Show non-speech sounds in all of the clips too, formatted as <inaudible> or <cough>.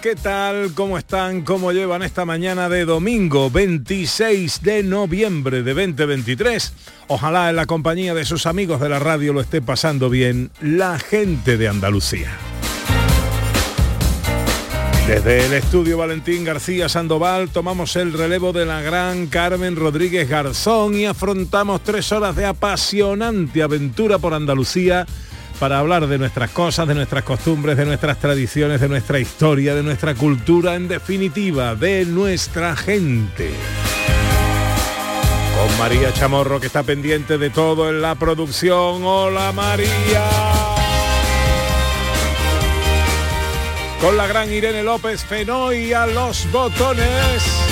¿qué tal? ¿Cómo están? ¿Cómo llevan esta mañana de domingo 26 de noviembre de 2023? Ojalá en la compañía de sus amigos de la radio lo esté pasando bien la gente de Andalucía. Desde el estudio Valentín García Sandoval tomamos el relevo de la gran Carmen Rodríguez Garzón y afrontamos tres horas de apasionante aventura por Andalucía para hablar de nuestras cosas, de nuestras costumbres, de nuestras tradiciones, de nuestra historia, de nuestra cultura, en definitiva, de nuestra gente. Con María Chamorro que está pendiente de todo en la producción. Hola María. Con la gran Irene López Fenoy a los botones.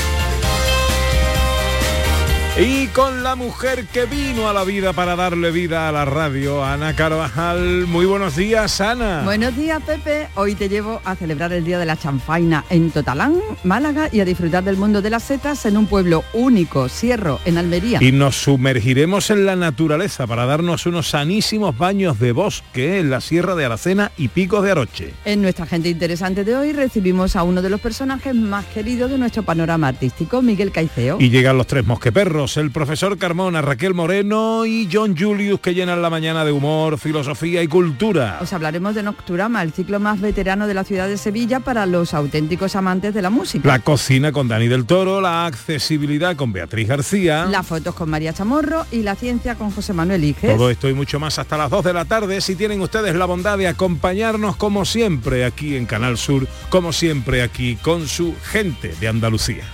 Y con la mujer que vino a la vida para darle vida a la radio, Ana Carvajal. Muy buenos días, Ana. Buenos días, Pepe. Hoy te llevo a celebrar el Día de la Chanfaina en Totalán, Málaga, y a disfrutar del mundo de las setas en un pueblo único, Sierro, en Almería. Y nos sumergiremos en la naturaleza para darnos unos sanísimos baños de bosque en la Sierra de Aracena y Picos de Aroche. En nuestra gente interesante de hoy recibimos a uno de los personajes más queridos de nuestro panorama artístico, Miguel Caiceo. Y llegan los tres mosqueperros, el profesor Carmona, Raquel Moreno y John Julius que llenan la mañana de humor, filosofía y cultura. Os hablaremos de Nocturama, el ciclo más veterano de la ciudad de Sevilla para los auténticos amantes de la música. La cocina con Dani del Toro, la accesibilidad con Beatriz García. Las fotos con María Chamorro y la ciencia con José Manuel Iges. Todo esto y mucho más hasta las 2 de la tarde si tienen ustedes la bondad de acompañarnos como siempre aquí en Canal Sur, como siempre aquí con su gente de Andalucía.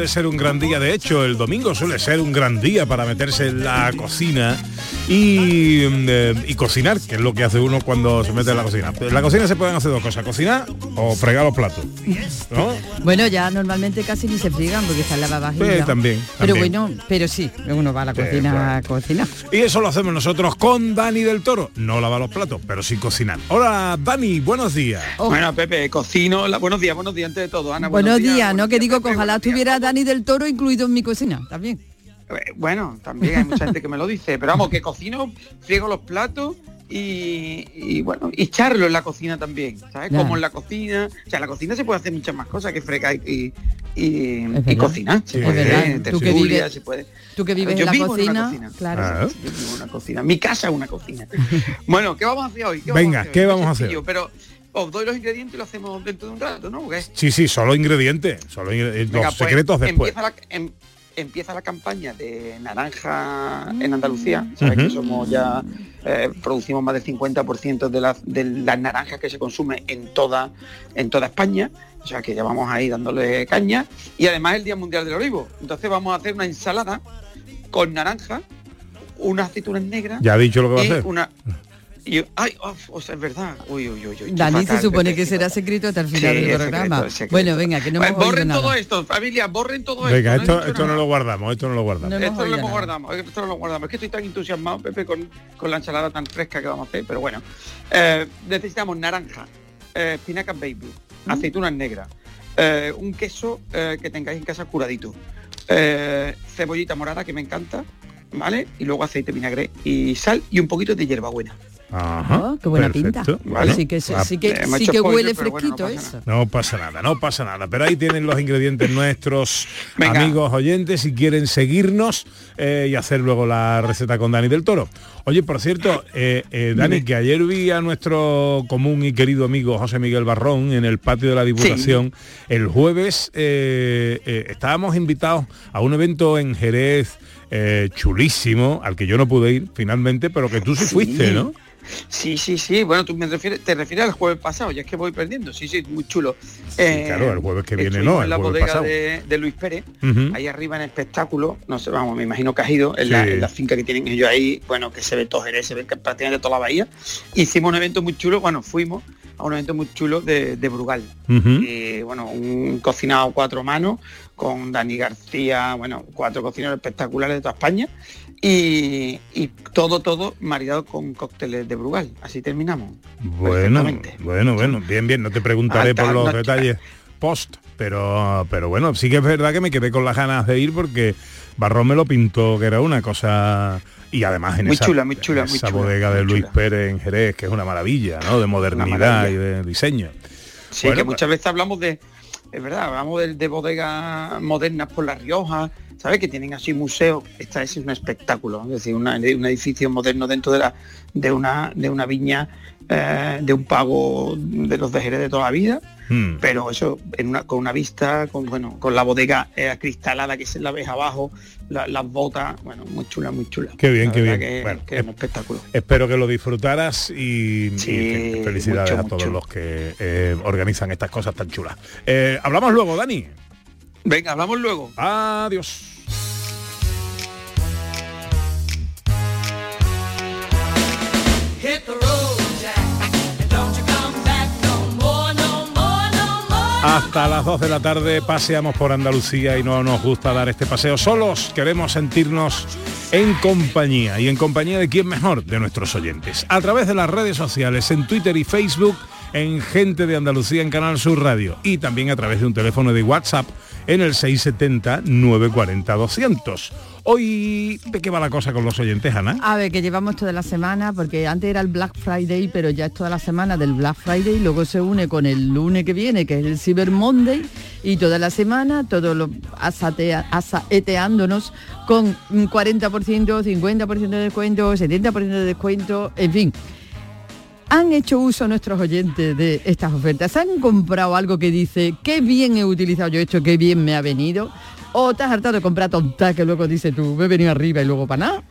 Puede ser un gran día, de hecho, el domingo suele ser un gran día para meterse en la cocina y, eh, y cocinar, que es lo que hace uno cuando se mete en la cocina. En la cocina se pueden hacer dos cosas, cocinar o fregar los platos. ¿no? Bueno, ya normalmente casi ni se friegan porque está en la lavavajilla. Sí, también, Pero bueno, pero sí, uno va a la Sí, cocina claro. a cocinar. Y eso lo hacemos nosotros con Dani del Toro. No lava los platos, pero sí cocinar. Hola, Dani, buenos días. Bueno, Pepe, cocino. la- buenos días, buenos días antes de todo, Ana. Buenos, días, ¿no? Que buenos digo que Pepe, ojalá buenos estuviera Dani del Toro incluido en mi cocina, también. Eh, Bueno, también hay mucha gente que me lo dice, pero vamos, que cocino, friego los platos y, y, bueno, y charlo en la cocina también, ¿sabes? Como en la cocina, o sea, en la cocina se puede hacer muchas más cosas que fregar y, y, y cocinar. Se Sí, puede. Tú que vives- se puede. Tú que vives Yo en la vivo en cocina, una cocina. claro. Ah. Yo vivo en una cocina. Mi casa es una cocina. <laughs> bueno, ¿qué vamos a hacer hoy? ¿Qué Venga, vamos a hacer ¿qué hoy? Vamos a hacer? Pero os doy los ingredientes y lo hacemos dentro de un rato, ¿no? Sí, sí, solo ingredientes. Solo ingre- los pues, secretos después. Empieza la, em- empieza la campaña de naranja en Andalucía. Sabes que somos ya eh, producimos más del 50% de, las de las naranjas que se consume en toda en toda España. O sea que ya vamos ahí dándole caña. Y además el Día Mundial del Olivo. Entonces vamos a hacer una ensalada con naranja, unas aceitunas negras Ya ha dicho lo que va a hacer. una. Y, ay, uf, o sea, es verdad. Uy, uy, uy, uy. Dani se supone que será secreto hasta el final del programa. secreto. Bueno, venga, que no Pues hemos borren nada. todo esto, familia, borren todo Venga, esto. no esto, no lo guardamos, esto no lo guardamos. No Esto lo nada. guardado, esto lo guardamos. Es que estoy tan entusiasmado, Pepe, con, con la ensalada tan fresca que vamos a hacer, pero bueno. Eh, necesitamos naranja, eh, espinacas baby, Mm. aceitunas negras, eh, un queso eh, que tengáis en casa curadito, eh, cebollita morada que me encanta, ¿vale? Y luego aceite, vinagre y sal y un poquito de hierbabuena. Ajá, Oh, qué buena perfecto. pinta. Bueno, sí que, sí ah, que, sí que huele bueno, no fresquito pasa eso. No pasa nada, no pasa nada. Pero ahí tienen los ingredientes nuestros Venga. amigos oyentes si quieren seguirnos eh, y hacer luego la receta con Dani del Toro. Oye, por cierto, eh, eh, Dani, que ayer vi a nuestro común y querido amigo José Miguel Barrón en el patio de la Diputación. El jueves eh, eh, estábamos invitados a un evento en Jerez eh, chulísimo, al que yo no pude ir finalmente, pero que tú sí, Sí. fuiste, ¿no? Sí, sí, sí. Bueno, tú me refieres, te refieres al jueves pasado, ya es que voy perdiendo. Sí, sí, muy chulo. Eh, claro, el jueves que viene no, en la bodega pasado. de, de Luis Pérez, ahí arriba en espectáculo, no sé, vamos, me imagino que has ido, en, la, Sí. en la finca que tienen ellos ahí, bueno, que se ve todo Jerez, se ve que prácticamente toda la bahía. Hicimos un evento muy chulo, bueno, fuimos a un evento muy chulo de, de Brugal. Eh, bueno, un cocinado cuatro manos con Dani García, bueno, cuatro cocineros espectaculares de toda España y, y todo, todo maridado con cócteles de Brugal. Así terminamos. Bueno, bueno, bueno, bien, bien, no te preguntaré Hasta por los noche. detalles post, pero pero bueno, sí que es verdad que me quedé con las ganas de ir porque Barrón me lo pintó que era una cosa y además en Muy esa, chula, muy chula, en muy esa chula, bodega de Luis chula. Pérez en Jerez, que es una maravilla, ¿no? De modernidad y de diseño. Sí, Bueno, que pues- muchas veces hablamos de, es verdad, hablamos de, de bodegas modernas por La Rioja, ¿sabes? Que tienen así museos. Esta es un espectáculo, es decir, una- un edificio moderno dentro de la de una de una viña eh, de un pago de los de Jerez de toda la vida, Hmm. pero eso en una, con una vista, con bueno, con la bodega eh, acristalada que se la ves abajo, la- las botas, bueno, muy chula, muy chula. Qué bien, La qué bien. Que, Bueno, que es un espectáculo. Espero que lo disfrutaras y, Sí, y fe- felicidades mucho, a todos mucho. los que eh, organizan estas cosas tan chulas. Hablamos luego, Dani. Venga, hablamos luego. Adiós. Hasta las 2 de la tarde paseamos por Andalucía y no nos gusta dar este paseo solos. Queremos sentirnos en compañía. ¿Y en compañía de quién mejor? De nuestros oyentes. A través de las redes sociales, en Twitter y Facebook, en Gente de Andalucía en Canal Sur Radio. Y también a través de un teléfono de WhatsApp en el 670-940-200. Hoy, ¿de qué va la cosa con los oyentes, Ana? A ver, que llevamos toda la semana, porque antes era el Black Friday, pero ya es toda la semana del Black Friday, luego se une con el lunes que viene, que es el Cyber Monday, y toda la semana, todo lo asatea- asaeteándonos con un 40%, 50% de descuento, 70% de descuento, en fin. ¿Han hecho uso nuestros oyentes de estas ofertas? ¿Han comprado algo que dice, qué bien he utilizado yo esto, qué bien me ha venido? ¿O te has hartado de comprar tonta que luego dices tú, me he venido arriba y luego para nada?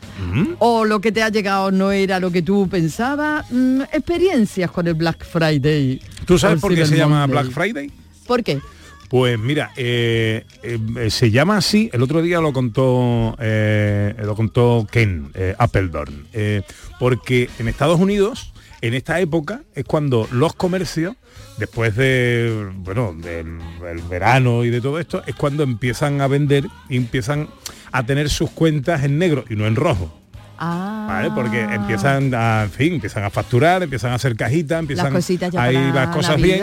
¿O lo que te ha llegado no era lo que tú pensabas? Mm, experiencias con el Black Friday. ¿Tú sabes por qué se llama. Black Friday? ¿Por qué? Pues mira, eh, eh, se llama así, el otro día lo contó, eh, lo contó Ken eh, Appledorn, eh, porque en Estados Unidos, en esta época, es cuando los comercios, después de, bueno, del, del verano y de todo esto, es cuando empiezan a vender y empiezan a tener sus cuentas en negro y no en rojo. Ah, ¿vale? Porque empiezan a, en fin, empiezan a facturar, empiezan a hacer cajitas, empiezan cositas ya a ir para las cosas bien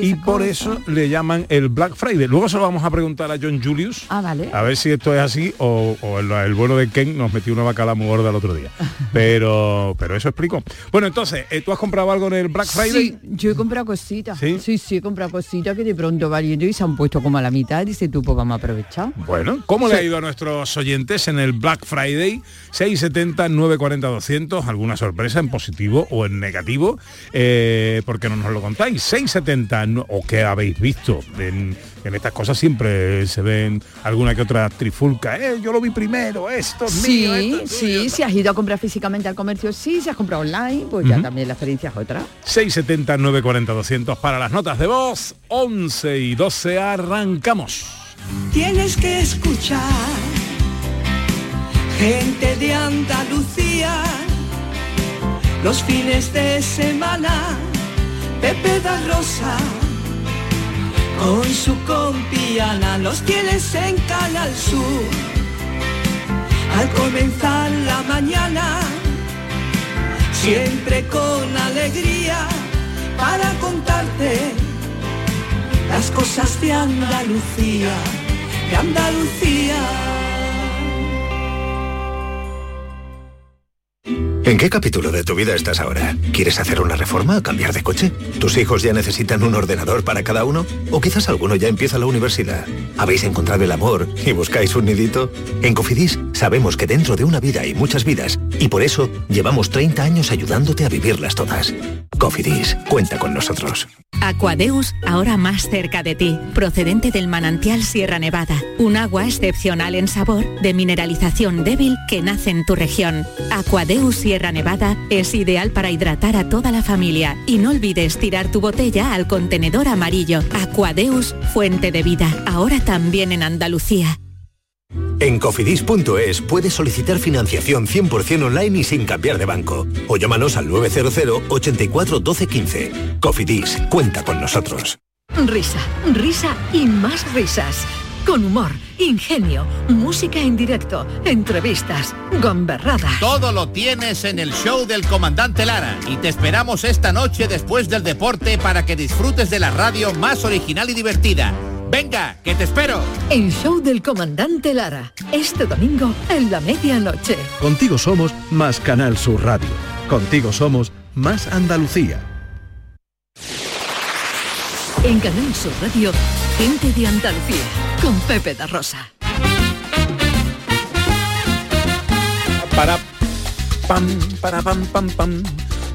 y por cosas. eso le llaman el Black Friday. Luego se lo vamos a preguntar a John Julius. Ah, vale. A ver si esto es así o, o el, el bueno de Ken nos metió una bacala muy gorda el otro día. <laughs> Pero pero eso explico. Bueno, entonces, eh, ¿tú has comprado algo en el Black Friday? Sí, yo he comprado cositas. ¿Sí? Sí, sí, he comprado cositas que de pronto valiendo y se han puesto como a la mitad y dice tú, pues vamos a aprovechar. Bueno, ¿cómo le ha ido a nuestros oyentes en el Black Friday? 670 940 200, alguna sorpresa en positivo o en negativo, eh, porque no nos lo contáis. 670 no- o qué habéis visto en, en estas cosas siempre se ven alguna que otra trifulca. Eh, yo lo vi primero, esto es Sí, mío, esto es sí, tuyo". si has ido a comprar físicamente al comercio, sí, si has comprado online, pues ya también la experiencia es otra. 670 940 200 para las notas de voz. 11 y 12 arrancamos. Tienes que escuchar gente de Andalucía los fines de semana. Pepe da Rosa con su compiana los tienes en Canal Sur. Al comenzar la mañana, siempre con alegría para contarte las cosas de Andalucía, de Andalucía. you. ¿En qué capítulo de tu vida estás ahora? ¿Quieres hacer una reforma o cambiar de coche? ¿Tus hijos ya necesitan un ordenador para cada uno? ¿O quizás alguno ya empieza la universidad? ¿Habéis encontrado el amor y buscáis un nidito? En Cofidis sabemos que dentro de una vida hay muchas vidas y por eso llevamos 30 años ayudándote a vivirlas todas. Cofidis, cuenta con nosotros. Aquadeus, ahora más cerca de ti, procedente del manantial Sierra Nevada, un agua excepcional en sabor, de mineralización débil que nace en tu región. Aquadeus Sierra Nevada es ideal para hidratar a toda la familia y no olvides tirar tu botella al contenedor amarillo. Aquadeus, fuente de vida, ahora también en Andalucía. En cofidis.es puedes solicitar financiación 100% online y sin cambiar de banco. O llámanos al 900 84 12 15. Cofidis, cuenta con nosotros. Risa, risa y más risas. Con humor, ingenio, música en directo, entrevistas, gomberradas. Todo lo tienes en el show del comandante Lara y te esperamos esta noche después del deporte para que disfrutes de la radio más original y divertida. Venga, que te espero. El show del comandante Lara. Este domingo en la medianoche. Contigo somos más Canal Sur Radio. Contigo somos más Andalucía. En Canal Sur Radio, gente de Andalucía, con Pepe da Rosa. Para pam, para pam, pam, pam.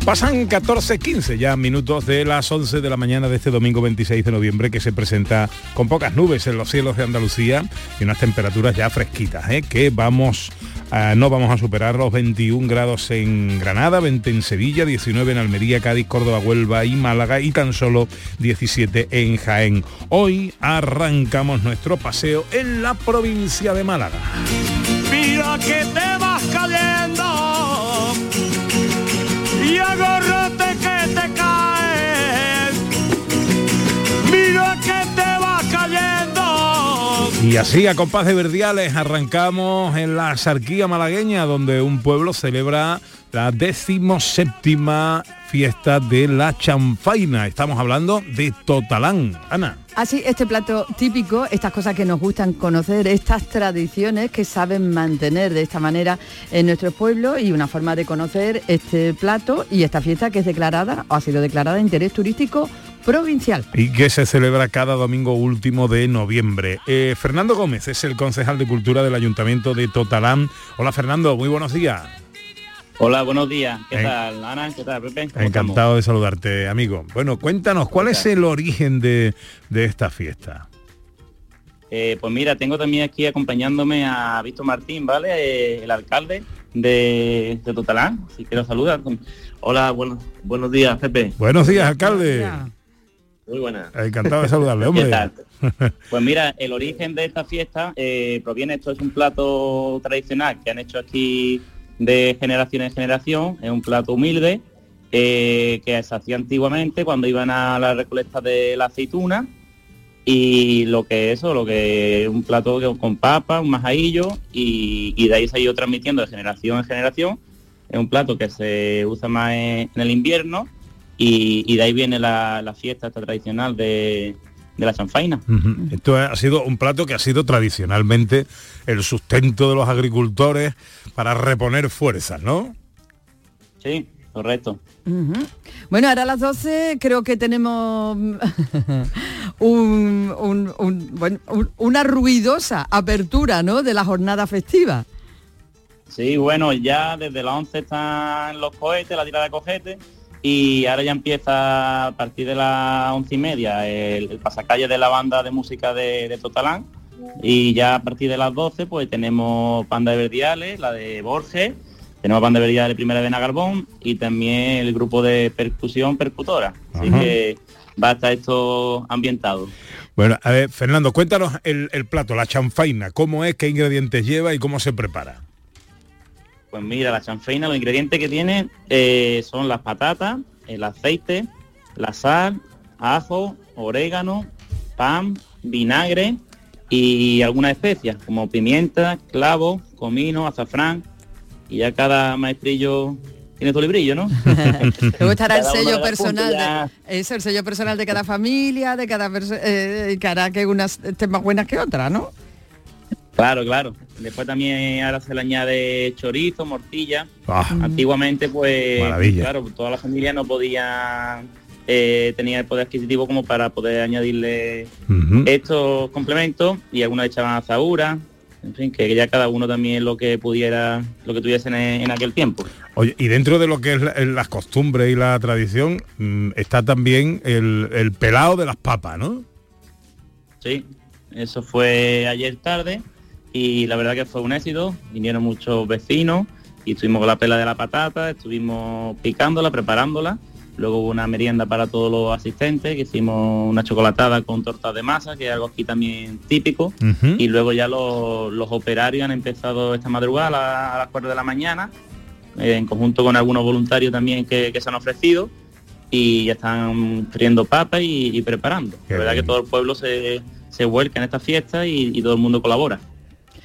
Pasan 14.15 ya minutos de las 11 de la mañana de este domingo 26 de noviembre que se presenta con pocas nubes en los cielos de Andalucía y unas temperaturas ya fresquitas, ¿eh? que vamos a- no vamos a superar los 21 grados en Granada, 20 en Sevilla, 19 en Almería, Cádiz, Córdoba, Huelva y Málaga y tan solo 17 en Jaén. Hoy arrancamos nuestro paseo en la provincia de Málaga. Mira que te vas cayendo Y así, a compás de verdiales, arrancamos en la Sarquía malagueña, donde un pueblo celebra la decimoséptima fiesta de la chanfaina. Estamos hablando de Totalán. Ana. Así, este plato típico, estas cosas que nos gustan conocer, estas tradiciones que saben mantener de esta manera en nuestro pueblo y una forma de conocer este plato y esta fiesta que es declarada o ha sido declarada de interés turístico provincial. Y que se celebra cada domingo último de noviembre. Eh, Fernando Gómez es el concejal de Cultura del Ayuntamiento de Totalán. Hola Fernando, muy buenos días. Hola, buenos días. ¿Qué Eh, tal, Ana? ¿Qué tal, Pepe? ¿Cómo Encantado de saludarte, amigo. Bueno, cuéntanos, ¿cuál es el origen de, de esta fiesta? Eh, pues mira, tengo también aquí acompañándome a Víctor Martín, ¿vale? Eh, el alcalde de, de Totalán. Si quiero saludar. Hola, buenos, buenos días, Pepe. Buenos días, alcalde. Muy buenas. Encantado de saludarle, <laughs> hombre. ¿Qué tal? <laughs> Pues mira, el origen de esta fiesta eh, proviene, esto es un plato tradicional que han hecho aquí de generación en generación, es un plato humilde eh, que se hacía antiguamente cuando iban a la recolecta de la aceituna y lo que es eso, lo que es un plato que- con papa, un majadillo y, y de ahí se ha ido transmitiendo de generación en generación. Es un plato que se usa más en, en el invierno y, y de ahí viene la, la fiesta esta tradicional de, de la chanfaina. Esto ha sido un plato que ha sido tradicionalmente el sustento de los agricultores para reponer fuerzas, ¿no? Sí, correcto. Bueno, ahora a las 12 creo que tenemos <laughs> un- un- un- bueno, un- una ruidosa apertura ¿no? de la jornada festiva. Sí, bueno, ya desde las 11 están los cohetes, la tirada de cohetes, y ahora ya empieza a partir de las once y media el, el pasacalle de la banda de música de, de Totalán, y ya a partir de las 12 pues tenemos banda de verdiales, la de Borges, tenemos banda de verdiales primera de Nagarbón y también el grupo de percusión percutora. Así Ajá. que va a estar esto ambientado. Bueno, a ver, Fernando, cuéntanos el, el plato, la chanfaina, cómo es, qué ingredientes lleva y cómo se prepara. Pues mira, la chanfaina, los ingredientes que tiene eh, son las patatas, el aceite, la sal, ajo, orégano, pan, vinagre y algunas especias como pimienta, clavo, comino, azafrán y ya cada maestrillo tiene todo <laughs> el brillo, ¿no? Luego estará el sello personal, de, es el sello personal de cada familia, de cada persona, que hará que unas estén más buenas que otras, ¿no? Claro, claro. Después también ahora se le añade chorizo, morcilla. Ah. Antiguamente, pues, Maravilla. claro, toda la familia no podía eh, tenía el poder adquisitivo como para poder añadirle estos complementos y algunos echaban azahura. En fin, que ya cada uno también lo que pudiera, lo que tuviesen en, en aquel tiempo. Oye, y dentro de lo que es la- las costumbres y la tradición, mm, está también el, el pelado de las papas, ¿no? Sí, eso fue ayer tarde y la verdad que fue un éxito. Vinieron muchos vecinos y estuvimos con la pela de la patata, estuvimos picándola, preparándola. Luego hubo una merienda para todos los asistentes, que hicimos una chocolatada con tortas de masa, que es algo aquí también típico. Y luego ya los, los operarios han empezado esta madrugada a, la- a las 4 de la mañana, eh, en conjunto con algunos voluntarios también que, que se han ofrecido y ya están friendo papas y, y preparando. Qué La verdad bien. que todo el pueblo se, se vuelca en esta fiesta y, y todo el mundo colabora.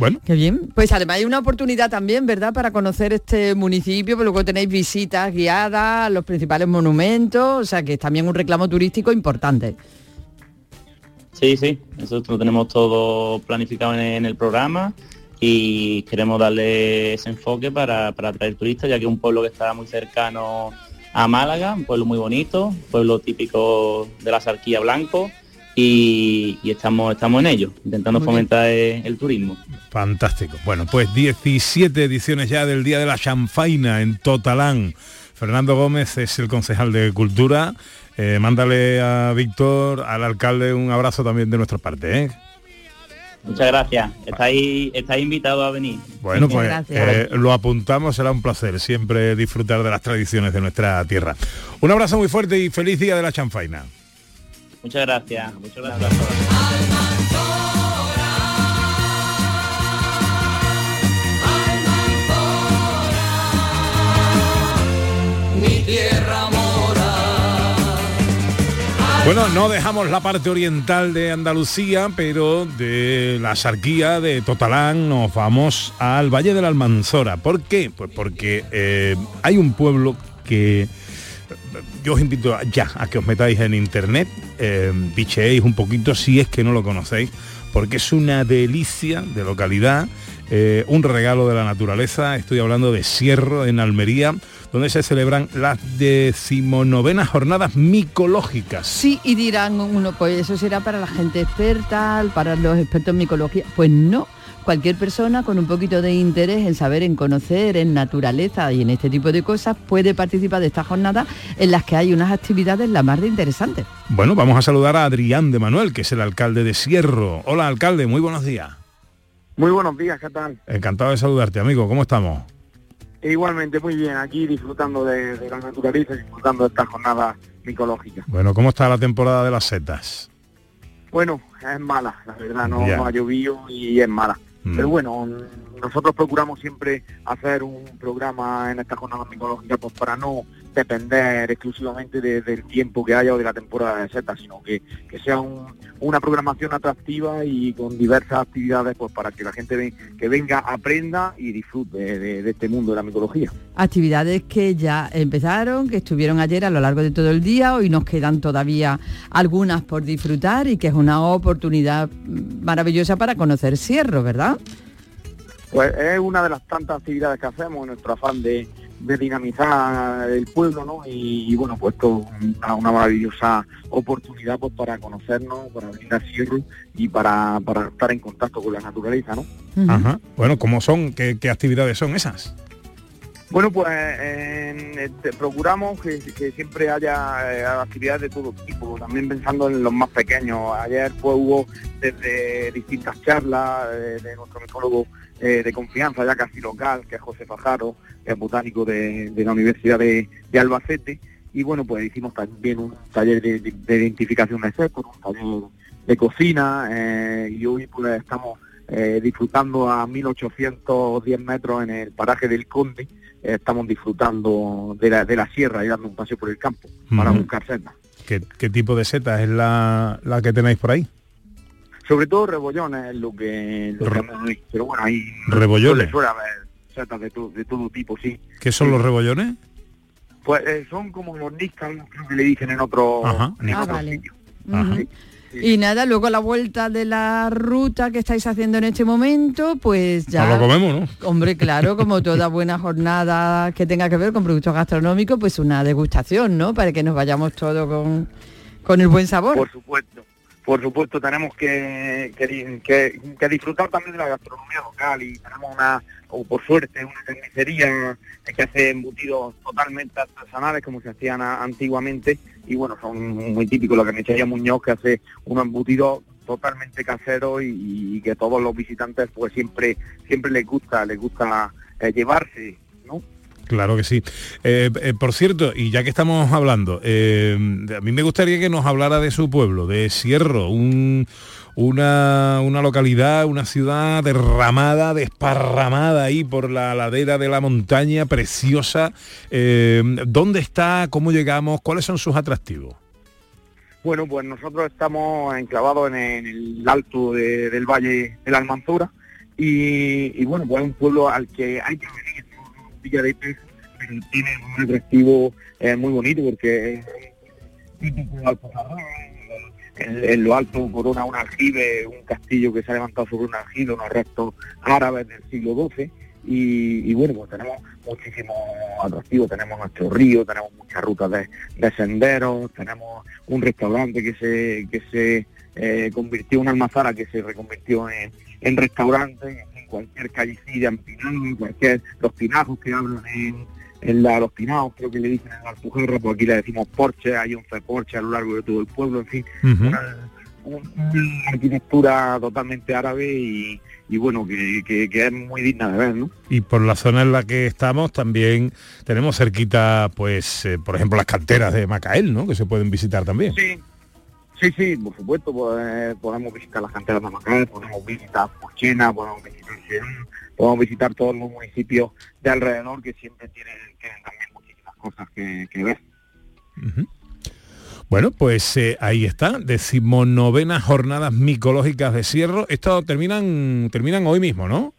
Bueno. Qué bien. Pues además hay una oportunidad también, ¿verdad?, para conocer este municipio, pero luego tenéis visitas guiadas a los principales monumentos, o sea que es también un reclamo turístico importante. Sí, sí, eso lo tenemos todo planificado en, en el programa y queremos darle ese enfoque para, para atraer turistas, ya que es un pueblo que está muy cercano a Málaga, un pueblo muy bonito, un pueblo típico de la Sarquía Blanco y, y estamos, estamos en ello, intentando Muy fomentar el, el turismo. Fantástico. Bueno, pues 17 ediciones ya del Día de la Chanfaina en Totalán. Fernando Gómez es el concejal de Cultura. Eh, mándale a Víctor, al alcalde, un abrazo también de nuestra parte. ¿eh? Muchas gracias, estáis, estáis invitados a venir. Bueno, pues eh, lo apuntamos, será un placer siempre disfrutar de las tradiciones de nuestra tierra. Un abrazo muy fuerte y feliz Día de la Chanfaina. Muchas gracias, muchas gracias. Mi tierra. Bueno, no dejamos la parte oriental de Andalucía, pero de la Sarquía de Totalán nos vamos al Valle de la Almanzora. ¿Por qué? Pues porque eh, hay un pueblo que yo os invito a- ya a que os metáis en internet, eh, un poquito si es que no lo conocéis, porque es una delicia de localidad, eh, un regalo de la naturaleza. Estoy hablando de Sierro en Almería, donde se celebran las decimonovenas jornadas micológicas. Sí, y dirán uno, pues eso será para la gente experta, para los expertos en micología. Pues no. Cualquier persona con un poquito de interés en saber, en conocer, en naturaleza y en este tipo de cosas puede participar de esta jornada en las que hay unas actividades la más de interesantes. Bueno, vamos a saludar a Adrián de Manuel, que es el alcalde de Sierro. Hola, alcalde, muy buenos días. Muy buenos días, ¿qué tal? Encantado de saludarte, amigo. ¿Cómo estamos? Igualmente, muy bien, aquí disfrutando de, de la naturaleza, disfrutando de esta jornada micológica. Bueno, ¿cómo está la temporada de las setas? Bueno, es mala, la verdad, no ha llovido y es mala. Mm. Pero bueno, nosotros procuramos siempre hacer un programa en esta jornada micológica pues para no depender exclusivamente de- del tiempo que haya o de la temporada de setas, sino que, que sea un- una programación atractiva y con diversas actividades pues para que la gente ve- que venga aprenda y disfrute de- de este mundo de la micología. Actividades que ya empezaron, que estuvieron ayer a lo largo de todo el día, hoy nos quedan todavía algunas por disfrutar y que es una oportunidad mm, maravillosa para conocer Sierro, ¿verdad? Pues es una de las tantas actividades que hacemos en nuestro afán de, de dinamizar el pueblo, ¿no? Y, y, bueno, pues esto es una, una maravillosa oportunidad pues para conocernos, para venir a Sierra y para, para estar en contacto con la naturaleza, ¿no? Ajá. Bueno, ¿cómo son? ¿Qué, qué actividades son esas? Bueno, pues este, procuramos que, siempre haya eh, actividades de todo tipo, también pensando en los más pequeños. Ayer pues hubo desde distintas charlas eh, de nuestro micólogo eh, de confianza, ya casi local, que es José Fajaro, que es botánico de, la Universidad de, Albacete. Y bueno, pues hicimos también un taller de, de- de identificación de secos, un taller de cocina, eh, y hoy pues estamos eh, disfrutando a 1810 metros en el paraje del Conde, eh, estamos disfrutando de la, de la sierra y dando un paseo por el campo para buscar setas. ¿Qué, qué tipo de seta es la, la que tenéis por ahí? Sobre todo rebollones es lo que, lo que pero bueno, ahí ¿Rebollones? suele, suele haber setas de, to- de todo tipo, sí. ¿Qué son los rebollones? Pues eh, son como los Niscan, creo que le dicen en otro, Ajá, en Ah, otro vale. sitio. Y nada, luego a la vuelta de la ruta que estáis haciendo en este momento, pues ya... Lo comemos, ¿no? Hombre, claro, <laughs> como toda buena jornada que tenga que ver con productos gastronómicos, pues una degustación, ¿no? Para que nos vayamos todos con, con el buen sabor. Por supuesto. Por supuesto, tenemos que, que, que- que disfrutar también de la gastronomía local y tenemos una, o por suerte, una carnicería que hace embutidos totalmente artesanales como se hacían antiguamente y bueno, son muy típicos la carnicería Muñoz que hace unos embutidos totalmente caseros y, que todos los visitantes pues siempre siempre les gusta, les gusta eh, llevarse, ¿no? Claro que sí. Eh, eh, por cierto, y ya que estamos hablando, a mí me gustaría que nos hablara de su pueblo, de Sierro, un- una, una localidad, una ciudad derramada, desparramada ahí por la ladera de la montaña, preciosa. Eh, ¿Dónde está? ¿Cómo llegamos? ¿Cuáles son sus atractivos? Bueno, pues nosotros estamos enclavados en, el alto de- del Valle de la Almanzora y, bueno, pues es un pueblo al que hay que venir. Villa tiene un atractivo eh, muy bonito porque es típico en, en lo alto corona un aljibe, un castillo que se ha levantado sobre un aljibe, unos restos árabes del siglo XII y, bueno, pues tenemos muchísimos atractivos, tenemos nuestro río, tenemos muchas rutas de, de senderos, tenemos un restaurante que se que se eh, convirtió en una almazara que se reconvirtió en, en restaurante, en cualquier callecilla empinada, en cualquier, los pinajos que hablan en, en la, los pinados, creo que le dicen en la Alpujarra, pues aquí le decimos porche, hay 11 porches a lo largo de todo el pueblo, en fin, una, una arquitectura totalmente árabe y, y bueno, que, que- que es muy digna de ver, ¿no? Y por la zona en la que estamos también tenemos cerquita, pues, eh, por ejemplo, las canteras de Macael, ¿no? Que se pueden visitar también. Sí, sí, sí, por supuesto, pues, podemos visitar las canteras de Macal, podemos visitar Pochena, podemos visitar podemos visitar todos los municipios de alrededor que siempre tienen, tienen también muchísimas cosas que, que ver. Bueno, pues eh, ahí está, decimonovenas jornadas micológicas de Sierro. Esto terminan, terminan hoy mismo, ¿no?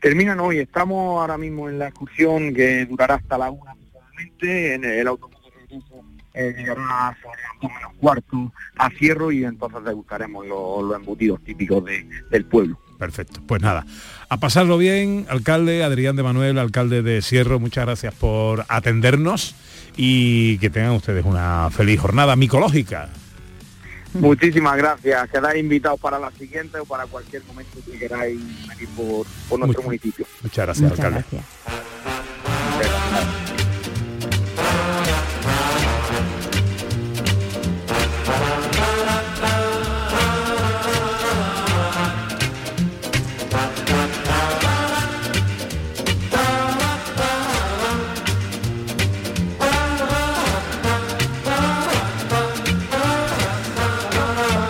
Terminan hoy, estamos ahora mismo en la excursión que durará hasta la una aproximadamente, en el autobús de regreso eh, llegará sobre dos menos cuarto a Cierro y entonces degustaremos los, los embutidos típicos de- del pueblo. Perfecto. Pues nada, a pasarlo bien, alcalde Adrián de Manuel, alcalde de Sierro, muchas gracias por atendernos y que tengan ustedes una feliz jornada micológica. Muchísimas gracias. Quedáis invitados para la siguiente o para cualquier momento que queráis venir por, por nuestro Muchas- municipio. Muchas gracias, alcalde.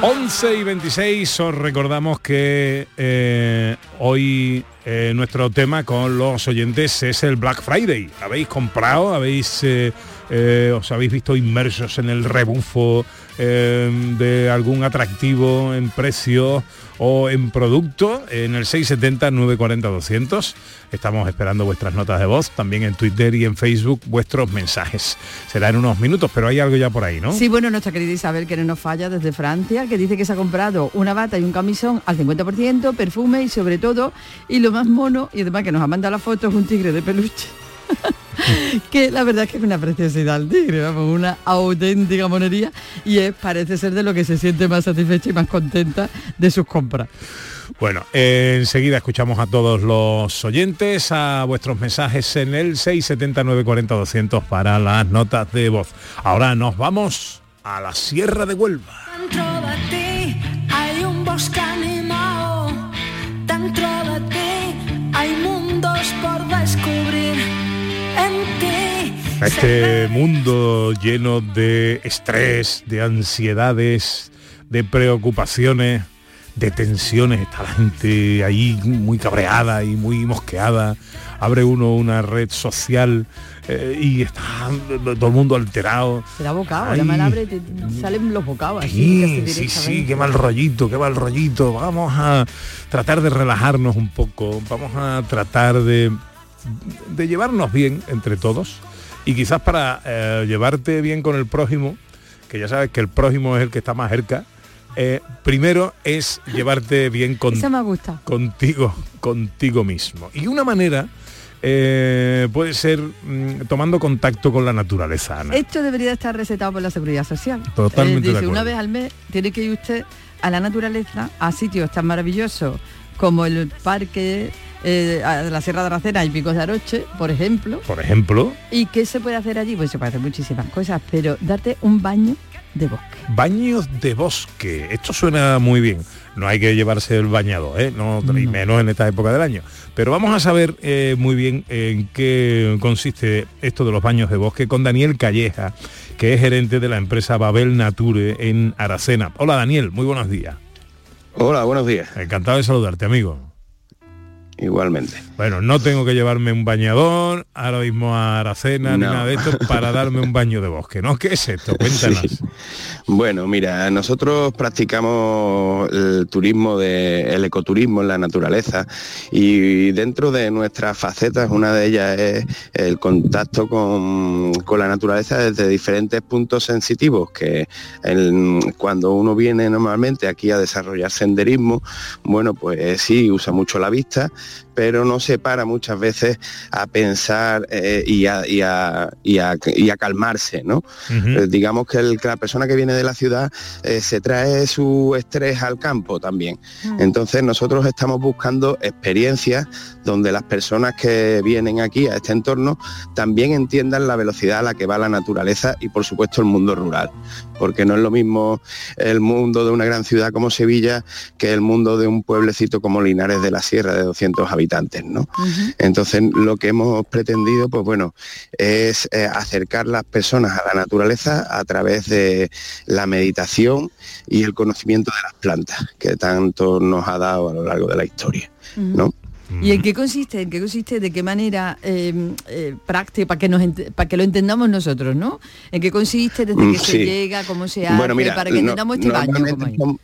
...11 y 26 os recordamos que eh, hoy eh, nuestro tema con los oyentes es el Black Friday. ¿Habéis comprado? ¿Habéis eh, eh, os habéis visto inmersos en el rebufo eh, de algún atractivo en precio o en producto? En el 670-940-200 estamos esperando vuestras notas de voz, también en Twitter y en Facebook vuestros mensajes. Será en unos minutos, pero hay algo ya por ahí, ¿no? Sí, bueno, nuestra querida Isabel, que no nos falla desde Francia, que dice que se ha comprado una bata y un camisón al 50%, perfume y sobre todo, y lo más mono, y además que nos ha mandado la foto, es un tigre de peluche. Que la verdad es que es una preciosidad el tigre, vamos, una auténtica monería y es, parece ser de lo que se siente más satisfecha y más contenta de sus compras. Bueno, eh, enseguida escuchamos a todos los oyentes, a vuestros mensajes en el 679-40-200 para las notas de voz. Ahora nos vamos a la Sierra de Huelva. Dentro de ti hay un bosque animado. Dentro A este mundo lleno de estrés, de ansiedades, de preocupaciones, de tensiones, está la gente ahí muy cabreada y muy mosqueada. Abre uno una red social eh, y está todo el mundo alterado. Se da bocado, la malabre te salen los bocados así, Sí, casi sí, sí, qué mal rollito, qué mal rollito. Vamos a tratar de relajarnos un poco, vamos a tratar de, de llevarnos bien entre todos y quizás para eh, llevarte bien con el prójimo, que ya sabes que el prójimo es el que está más cerca, eh, primero es llevarte bien con, Eso me gusta. contigo, contigo mismo. Y una manera eh, puede ser mm, tomando contacto con la naturaleza, Ana. Esto debería estar recetado por la Seguridad Social. Totalmente de dice, una vez al mes tiene que ir usted a la naturaleza, a sitios tan maravillosos como el parque eh, a la Sierra de Aracena y Picos de Aroche, por ejemplo. Por ejemplo, ¿Y qué se puede hacer allí? Pues se puede hacer muchísimas cosas, pero darte un baño de bosque. baños de bosque. Esto suena muy bien. No hay que llevarse el bañador, ¿eh? no, y menos en esta época del año. Pero vamos a saber eh, muy bien en qué consiste esto de los baños de bosque con Daniel Calleja, que es gerente de la empresa Babel Nature en Aracena. Hola Daniel, muy buenos días. Hola, buenos días. Encantado de saludarte, amigo. Igualmente. Bueno, no tengo que llevarme un bañador ahora mismo a Aracena ni No. nada de esto para darme un baño de bosque, ¿no? ¿Qué es esto? Cuéntanos. Sí. Bueno, mira, nosotros practicamos el turismo de el ecoturismo en la naturaleza y dentro de nuestras facetas una de ellas es el contacto con, con la naturaleza desde diferentes puntos sensitivos que el- cuando uno viene normalmente aquí a desarrollar senderismo, bueno, pues sí, usa mucho la vista, pero no se para muchas veces a pensar eh, y, a, y a- y a- y a calmarse, ¿no? Eh, digamos que, el- que la persona que viene de la ciudad eh, se trae su estrés al campo también. Entonces nosotros estamos buscando experiencias donde las personas que vienen aquí a este entorno también entiendan la velocidad a la que va la naturaleza y por supuesto el mundo rural. Porque no es lo mismo el mundo de una gran ciudad como Sevilla que el mundo de un pueblecito como Linares de la Sierra de 200 habitantes, ¿no? Entonces lo que hemos pretendido, pues bueno, es eh, acercar las personas a la naturaleza a través de la meditación y el conocimiento de las plantas que tanto nos ha dado a lo largo de la historia, ¿no? ¿Y en qué consiste? ¿En qué consiste? ¿De qué manera eh, eh, práctica para que nos para que lo entendamos nosotros, ¿no? ¿En qué consiste desde Mm, que se sí. llega, cómo se hace, Bueno, mira, para que no- entendamos este baño?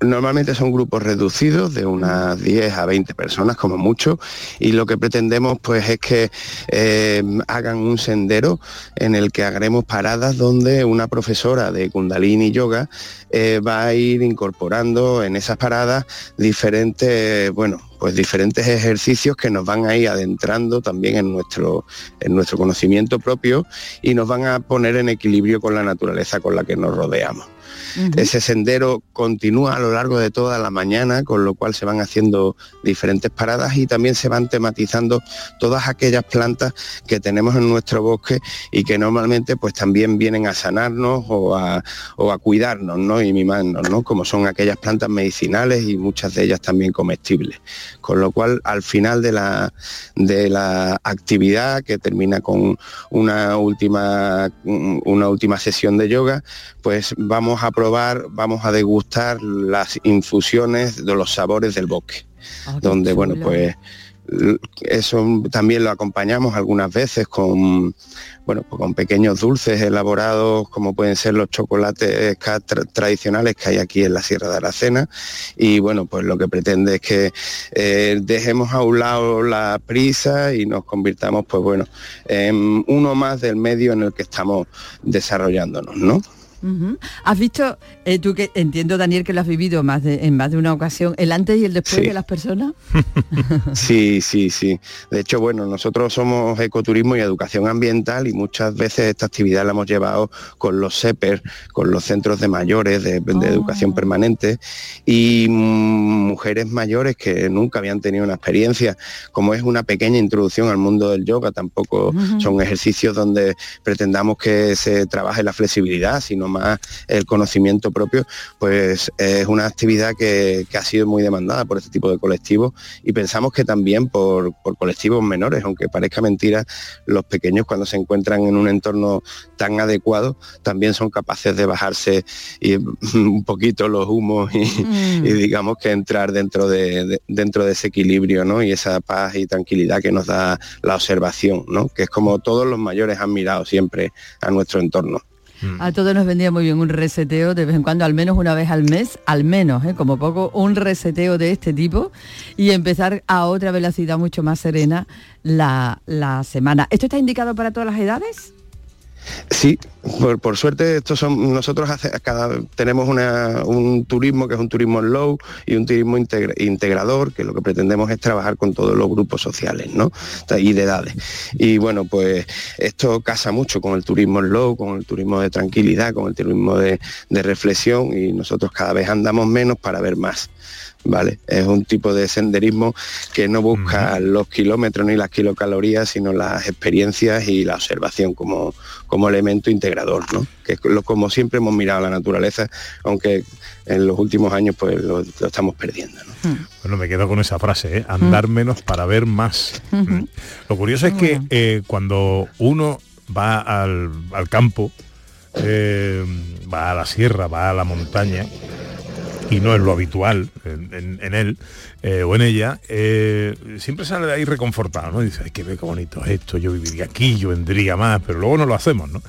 Normalmente no- son grupos reducidos de unas 10 a 20 personas como mucho y lo que pretendemos pues es que eh, hagan un sendero en el que haremos paradas donde una profesora de Kundalini Yoga eh, va a ir incorporando en esas paradas diferentes, bueno, pues diferentes ejercicios que nos van a ir adentrando también en nuestro, en nuestro conocimiento propio y nos van a poner en equilibrio con la naturaleza con la que nos rodeamos. Ese sendero continúa a lo largo de toda la mañana, con lo cual se van haciendo diferentes paradas y también se van tematizando todas aquellas plantas que tenemos en nuestro bosque y que normalmente pues también vienen a sanarnos o a, o a cuidarnos ¿no? y mimarnos, ¿no? como son aquellas plantas medicinales y muchas de ellas también comestibles. Con lo cual al final de la, de la actividad que termina con una última, una última sesión de yoga, pues vamos a probar, vamos a degustar las infusiones de los sabores del bosque, donde bueno pues eso también lo acompañamos algunas veces con bueno pues con pequeños dulces elaborados como pueden ser los chocolates tradicionales que hay aquí en la Sierra de Aracena y bueno pues lo que pretende es que eh, dejemos a un lado la prisa y nos convirtamos pues bueno en uno más del medio en el que estamos desarrollándonos ¿no? ¿Has visto, eh, tú que entiendo, Daniel, que lo has vivido más de, en más de una ocasión, el antes y el después Sí. de las personas? <laughs> Sí, sí, sí. De hecho, bueno, nosotros somos ecoturismo y educación ambiental y muchas veces esta actividad la hemos llevado con los SEPER, con los centros de mayores de, de educación permanente y mm, mujeres mayores que nunca habían tenido una experiencia. Como es una pequeña introducción al mundo del yoga, tampoco son ejercicios donde pretendamos que se trabaje la flexibilidad, sino más el conocimiento propio, pues es una actividad que, que ha sido muy demandada por este tipo de colectivos y pensamos que también por, por colectivos menores, aunque parezca mentira, los pequeños cuando se encuentran en un entorno tan adecuado también son capaces de bajarse y, <laughs> un poquito los humos y, y digamos que entrar dentro de, de- dentro de ese equilibrio ¿no? y esa paz y tranquilidad que nos da la observación, ¿no? que es como todos los mayores han mirado siempre a nuestro entorno. Mm. A todos nos vendía muy bien un reseteo de vez en cuando, al menos una vez al mes, al menos, ¿eh? como poco, un reseteo de este tipo y empezar a otra velocidad mucho más serena la, la semana. ¿Esto está indicado para todas las edades? Sí, por, por suerte estos son nosotros hace- cada, tenemos una- un turismo que es un turismo low y un turismo integra- integrador que lo que pretendemos es trabajar con todos los grupos sociales ¿no? y de edades. Y bueno, pues esto casa mucho con el turismo low, con el turismo de tranquilidad, con el turismo de, de reflexión y nosotros cada vez andamos menos para ver más. ¿Vale? Es un tipo de senderismo que no busca los kilómetros ni las kilocalorías, sino las experiencias y la observación como, como elemento Que es lo, como siempre hemos mirado a la naturaleza, aunque en los últimos años pues lo, lo estamos perdiendo. ¿no? Bueno, me quedo con esa frase, ¿eh? andar menos para ver más. Mm. Lo curioso es que eh, cuando uno va al, al campo, eh, va a la sierra, va a la montaña, y no es lo habitual en, en- en él eh, o en ella, eh, siempre sale de ahí reconfortado, ¿no? Dice, ay, qué, qué bonito es esto, yo viviría aquí, yo vendría más, pero luego no lo hacemos, ¿no?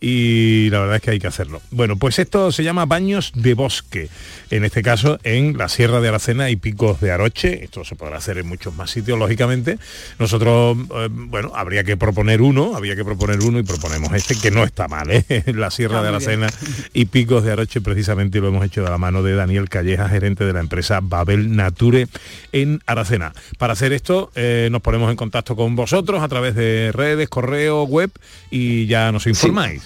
Y la verdad es que hay que hacerlo. Bueno, pues esto se llama baños de bosque. En este caso, en la Sierra de Aracena y Picos de Aroche. Esto se podrá hacer en muchos más sitios, lógicamente. Nosotros, eh, bueno, habría que proponer uno, había que proponer uno y proponemos este, que no está mal, ¿eh? <laughs> La Sierra de Ah, bien. Aracena y Picos de Aroche, precisamente, lo hemos hecho de la mano de Daniel Calleja, gerente de la empresa Babel Nature en Aracena. Para hacer esto, eh, nos ponemos en contacto con vosotros a través de redes, correo, web y ya nos informáis.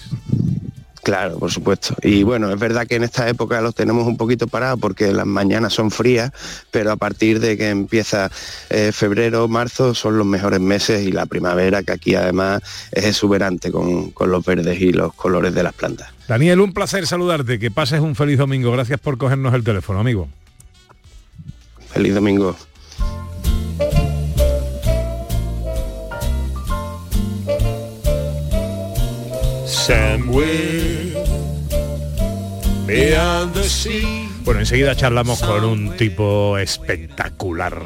Claro, por supuesto. Y bueno, es verdad que en esta época los tenemos un poquito parados porque las mañanas son frías, pero a partir de que empieza eh, febrero, marzo son los mejores meses y la primavera, que aquí además es exuberante con, con los verdes y los colores de las plantas. Daniel, un placer saludarte, que pases un feliz domingo. Gracias por cogernos el teléfono, amigo. Feliz domingo. Bueno, enseguida charlamos con un tipo espectacular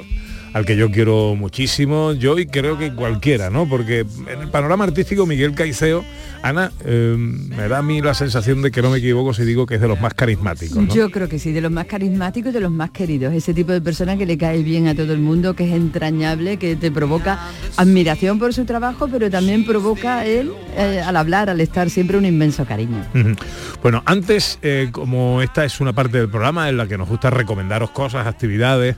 al que yo quiero muchísimo, yo y creo que cualquiera, ¿no? Porque en el panorama artístico Miguel Caiceo, Ana, eh, me da a mí la sensación de que no me equivoco si digo que es de los más carismáticos, ¿no? Yo creo que sí, de los más carismáticos y de los más queridos. Ese tipo de persona que le cae bien a todo el mundo, que es entrañable, que te provoca admiración por su trabajo, pero también provoca él, eh, al hablar, al estar siempre un inmenso cariño. Bueno, antes, eh, como esta es una parte del programa en la que nos gusta recomendaros cosas, actividades,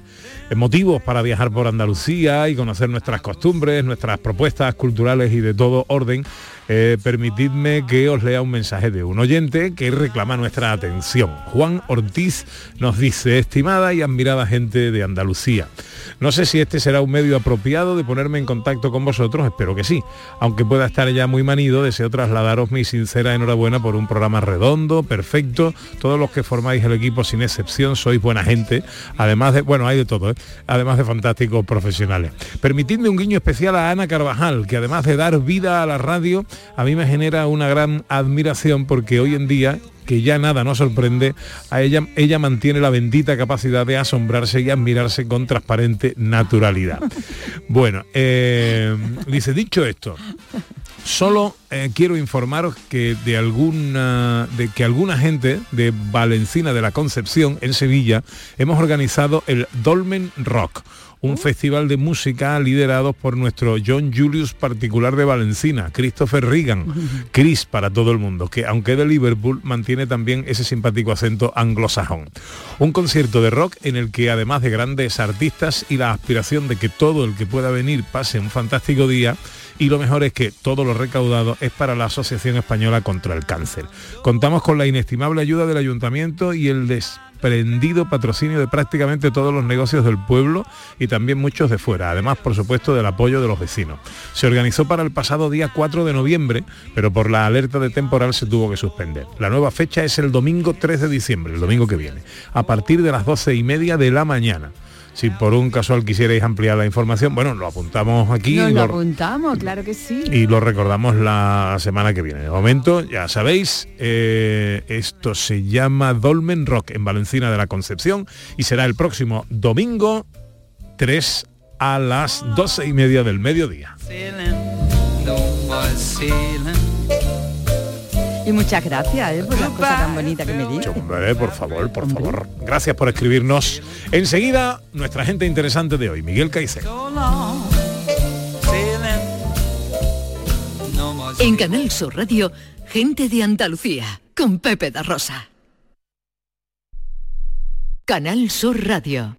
motivos para viajar por Andalucía y conocer nuestras costumbres, nuestras propuestas culturales y de todo orden, eh, permitidme que os lea un mensaje de un oyente que reclama nuestra atención. Juan Ortiz nos dice, estimada y admirada gente de Andalucía, no sé si este será un medio apropiado de ponerme en contacto con vosotros, espero que sí. Aunque pueda estar ya muy manido, deseo trasladaros mi sincera enhorabuena por un programa redondo, perfecto. Todos los que formáis el equipo sin excepción sois buena gente, además de, bueno, hay de todo, ¿eh? además de fantásticos profesionales. Permitidme un guiño especial a Ana Carvajal, que además de dar vida a la radio, a mí me genera una gran admiración porque hoy en día que ya nada nos sorprende, a ella, ella mantiene la bendita capacidad de asombrarse y admirarse con transparente naturalidad. <laughs> Bueno, eh, dice, dicho esto, Solo eh, quiero informaros que de alguna de que alguna gente de Valencina de la Concepción en Sevilla hemos organizado el Dolmen Rock, un festival de música liderado por nuestro John Julius particular de Valencina, Christopher Reagan, <laughs> Chris para todo el mundo, que aunque de Liverpool mantiene también ese simpático acento anglosajón. Un concierto de rock en el que además de grandes artistas y la aspiración de que todo el que pueda venir pase un fantástico día, y lo mejor es que todo lo recaudado es para la Asociación Española contra el Cáncer. Contamos con la inestimable ayuda del ayuntamiento y el desprendido patrocinio de prácticamente todos los negocios del pueblo y también muchos de fuera, además por supuesto del apoyo de los vecinos. Se organizó para el pasado día 4 de noviembre, pero por la alerta de temporal se tuvo que suspender. La nueva fecha es el domingo 3 de diciembre, el domingo que viene, a partir de las 12 y media de la mañana. Si por un casual quisierais ampliar la información, bueno, lo apuntamos aquí Nos y lo lo, apuntamos, claro que sí. y lo recordamos la semana que viene. De momento, ya sabéis, eh, esto se llama Dolmen Rock en Valencina de la Concepción y será el próximo domingo 3 a las 12 y media del mediodía. Y muchas gracias ¿eh? por las cosas tan bonitas que me dices. Hombre, por favor, por favor. Gracias por escribirnos. Enseguida, nuestra gente interesante de hoy, Miguel Caicedo. En Canal Sur Radio, gente de Andalucía, con Pepe da Rosa. Canal Sur Radio.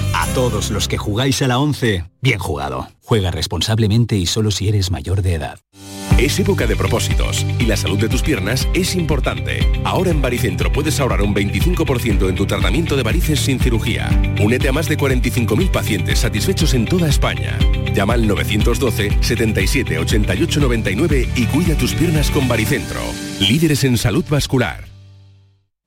A todos los que jugáis a la 11, bien jugado. Juega responsablemente y solo si eres mayor de edad. Es época de propósitos y la salud de tus piernas es importante. Ahora en Baricentro puedes ahorrar un 25% en tu tratamiento de varices sin cirugía. Únete a más de 45.000 pacientes satisfechos en toda España. Llama al 912 77 88 99 y cuida tus piernas con Baricentro. Líderes en salud vascular.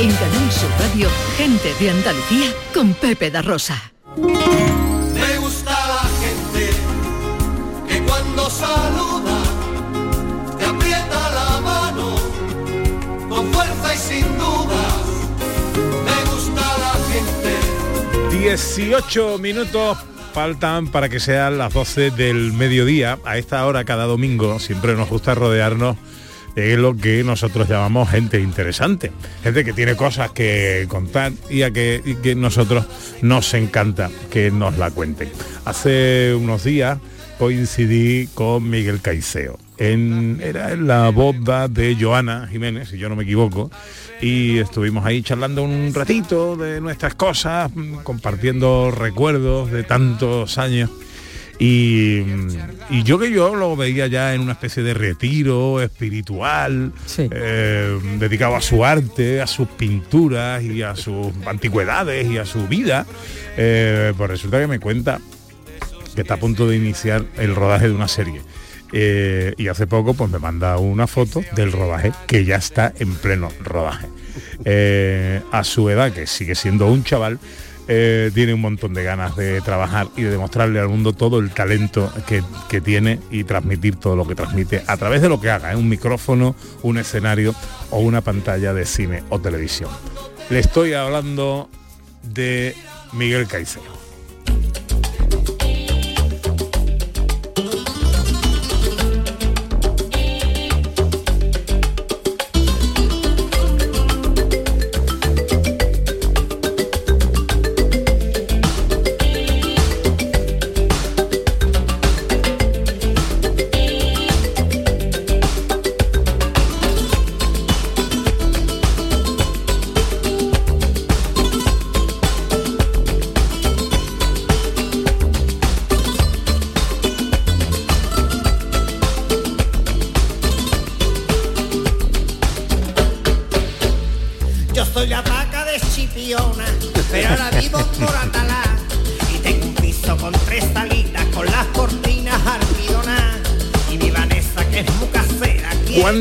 En Canal Sur Radio, gente de Andalucía con Pepe da Rosa. Me gusta la gente que cuando saluda te aprieta la mano con fuerza y sin dudas. Me gusta la gente 18 minutos faltan para que sean las 12 del mediodía. A esta hora cada domingo siempre nos gusta rodearnos de lo que nosotros llamamos gente interesante. Gente que tiene cosas que contar y a que, y nosotros nos encanta que nos la cuenten. Hace unos días coincidí con Miguel Caiceo. En, era en la boda de Joana Jiménez, si yo no me equivoco, y estuvimos ahí charlando un ratito de nuestras cosas, mm, compartiendo recuerdos de tantos años. Y, y yo que yo lo veía ya en una especie de retiro espiritual, eh, dedicado a su arte, a sus pinturas y a sus antigüedades y a su vida. Eh, pues resulta que me cuenta que está a punto de iniciar el rodaje de una serie. Eh, y hace poco pues me manda una foto del rodaje que ya está en pleno rodaje. A su edad, que sigue siendo un chaval, eh, tiene un montón de ganas de trabajar y de demostrarle al mundo todo el talento que, que tiene y transmitir todo lo que transmite a través de lo que haga, un micrófono, un escenario o una pantalla de cine o televisión. Le estoy hablando de Miguel Caicedo.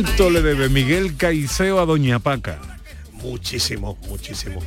¿Cuánto le debe Miguel Caiceo a Doña Paca? Muchísimo, muchísimo.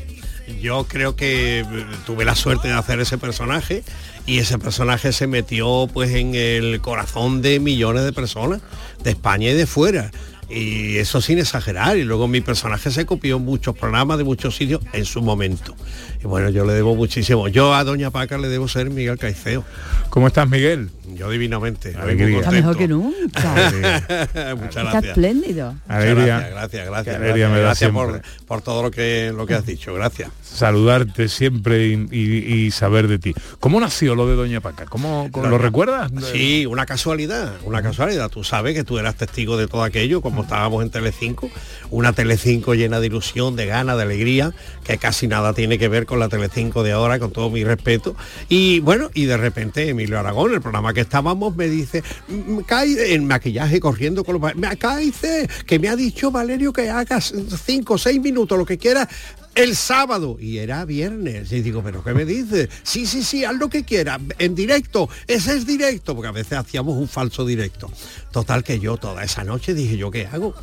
Yo creo que eh, tuve la suerte de hacer ese personaje y ese personaje se metió pues en el corazón de millones de personas de España y de fuera. Y eso sin exagerar. Y luego mi personaje se copió en muchos programas de muchos sitios en su momento. Y bueno, yo le debo muchísimo. Yo a Doña Paca le debo ser Miguel Caiceo. ¿Cómo estás, Miguel? Yo divinamente. Alegría. Está mejor que nunca. <laughs> Muchas Está gracias. espléndido. Muchas Alegría. Gracias, gracias, gracias. alegría me da gracias por, siempre. por todo lo que, lo que has dicho. Gracias. Saludarte siempre y, y- y saber de ti. ¿Cómo nació lo de Doña Paca? ¿Cómo, cómo- lo recuerdas? Sí, una casualidad, una casualidad. Tú sabes que tú eras testigo de todo aquello, como estábamos en Telecinco, una Telecinco llena de ilusión, de ganas, de alegría, que casi nada tiene que ver con la Telecinco de ahora, con todo mi respeto. Y bueno, y de repente Emilio Aragón, el programa que estábamos, me dice, "Mm, cae en maquillaje corriendo con los caíce, que me ha dicho Valerio que hagas cinco o seis minutos, lo que quieras, el sábado y era viernes. Y digo pero qué me dices sí sí sí haz lo que quieras en directo ese es directo porque a veces hacíamos un falso directo. Total que yo toda esa noche dije yo qué hago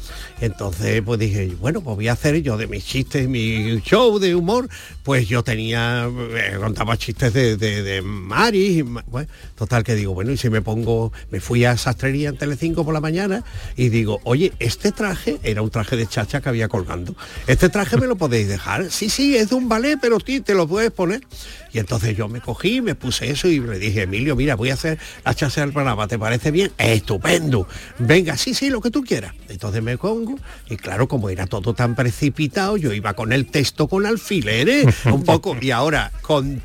entonces pues dije bueno pues voy a hacer yo de mis chistes mi show de humor pues yo tenía eh, contaba chistes de, de, Mari total que digo bueno y si me pongo me fui a sastrería en Telecinco por la mañana y digo oye este traje era un traje de chacha que había colgando. Este traje me lo podéis dejar sí sí es de un ballet pero ti te lo puedes poner y entonces yo me cogí me puse eso y le dije Emilio mira voy a hacer la chacha del programa ¿te parece bien? estupendo venga sí sí lo que tú quieras entonces me pongo y claro como era todo tan precipitado yo iba con el texto con alfileres <laughs> un poco y ahora con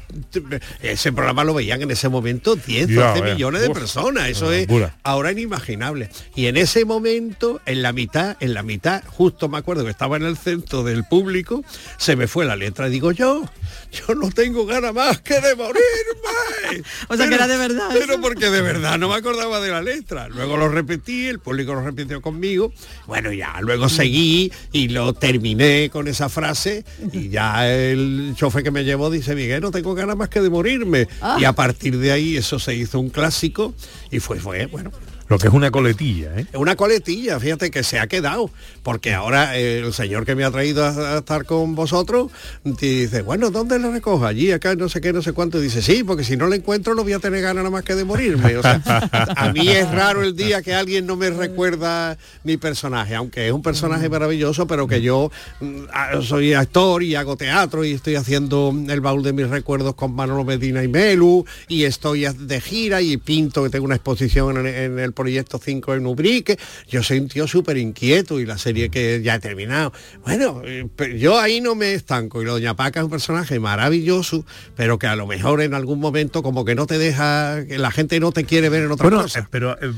ese programa lo veían en ese momento 10 Ya, 12 vaya. millones de personas eso es ahora inimaginable. Y en ese momento, en la mitad, en la mitad, justo me acuerdo que estaba en el centro del público, se me fue la letra. Digo yo, yo no tengo ganas más que de morirme. <laughs> O sea, que era de verdad Pero eso. porque de verdad no me acordaba de la letra. Luego lo repetí, el público lo repitió conmigo. Bueno, ya, luego seguí y lo terminé con esa frase y ya el chofer que me llevó dice, Miguel, no tengo ganas más que de morirme. Ah. Y a partir de ahí eso se hizo un clásico y fue, fue, bueno, Lo que es una coletilla, ¿eh? una coletilla, fíjate que se ha quedado, porque ahora eh, el señor que me ha traído a, a estar con vosotros dice, bueno, ¿dónde le recojo? Allí, acá, no sé qué, no sé cuánto. Dice, sí, porque si no le encuentro no voy a tener ganas nada más que de morirme. O sea, <laughs> a mí es raro el día que alguien no me recuerda mi personaje, aunque es un personaje maravilloso, pero que yo mm, soy actor y hago teatro y estoy haciendo el baúl de mis recuerdos con Manolo Medina y Melu y estoy de gira y pinto que tengo una exposición en, en el proyecto 5 en Ubrique. Yo soy un tío súper inquieto y la serie que ya he terminado. Bueno, eh, pero yo ahí no me estanco y la Doña Paca es un personaje maravilloso, pero que a lo mejor en algún momento como que no te deja, que la gente no te quiere ver en otra Bueno, cosa. eh, pero eh,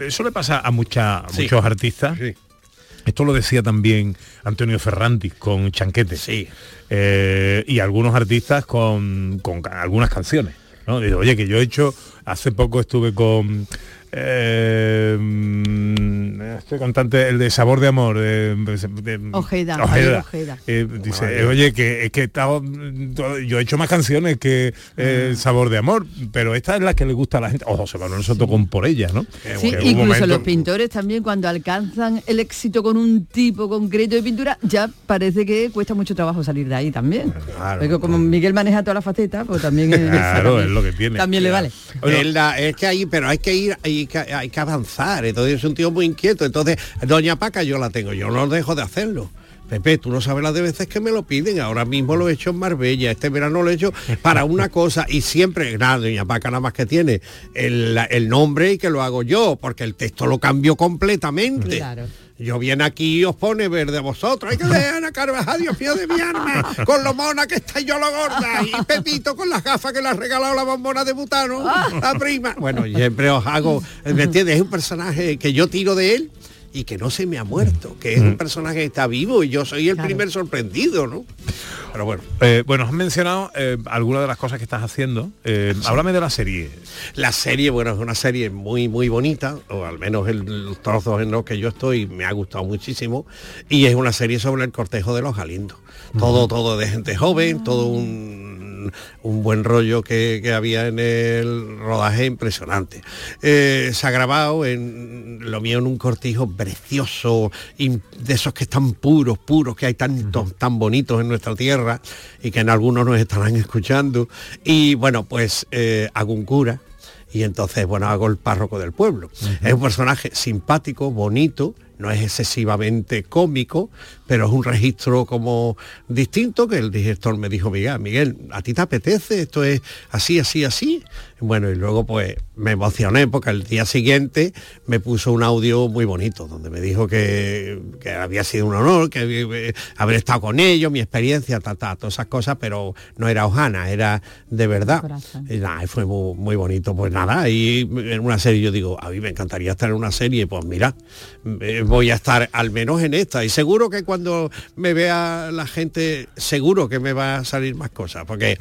eso le pasa a, mucha- a Sí. muchos artistas. Esto lo decía también Antonio Ferranti con Chanquete. Sí. Eh, y algunos artistas con, con algunas canciones. ¿no? Digo, Oye, que yo he hecho, hace poco estuve con eh, mm, este cantante, el de Sabor de Amor, de, de- Ojeda, Ojeda. Eh, dice, eh, oye, que es que he estado- yo he hecho más canciones que eh, Sabor de Amor, pero esta es la que le gusta a la gente. O José Manuel Soto con por ella, ¿no? Sí, incluso momento- los pintores también cuando alcanzan el éxito con un tipo concreto de pintura, ya parece que cuesta mucho trabajo salir de ahí también. Porque como Miguel maneja toda la faceta, pues también, es- Claro, también- <laughs> es lo que tiene. También le vale. Es que ahí, pero hay que ir, hay que, hay que avanzar. Entonces es un tío muy inquieto. Entonces, Doña Paca yo la tengo, yo no dejo de hacerlo. Pepe, tú no sabes las de veces que me lo piden. Ahora mismo lo he hecho en Marbella, este verano lo he hecho para una cosa y siempre, nada, Doña Paca nada más que tiene el, el nombre y que lo hago yo, porque el texto lo cambio completamente. Yo viene aquí y os pone verde a vosotros. Hay que dejar a Carvajal, Dios mío de mi arma, con lo mona que está y yo lo gorda. Y Pepito con las gafas que le ha regalado la bombona de butano, la prima. Bueno, siempre os hago, ¿me entiendes? Es un personaje que yo tiro de él y que no se me ha muerto, que es un personaje que está vivo y yo soy el primer sorprendido, ¿no? Pero bueno. Eh, bueno, has mencionado eh, algunas de las cosas que estás haciendo. Eh, Háblame de la serie. La serie, bueno, es una serie muy, muy bonita, o al menos el- los trozos en los que yo estoy me ha gustado muchísimo, y es una serie sobre el cortejo de los galindos. Todo, todo de gente joven, todo un, un buen rollo que, que había en el rodaje impresionante. Eh, se ha grabado en lo mío en un cortijo precioso, de esos que están puros, puros, que hay tantos tan bonitos en nuestra tierra y que en algunos nos estarán escuchando. Y bueno, pues eh, hago un cura y entonces, bueno, hago el párroco del pueblo. Es un personaje simpático, bonito, no es excesivamente cómico, pero es un registro como distinto que el director me dijo, Miguel, Miguel, ¿a ti te apetece? Esto es así, así, así. Bueno, y luego pues me emocioné porque el día siguiente me puso un audio muy bonito donde me dijo que, que había sido un honor, que eh, haber estado con ellos, mi experiencia, ta, ta, todas esas cosas, pero no era hojana, era de verdad. Y nada, y fue muy, muy bonito. Pues nada, y en una serie yo digo, a mí me encantaría estar en una serie, pues mira, eh, voy a estar al menos en esta. Y seguro que cuando me vea la gente, seguro que me va a salir más cosas, porque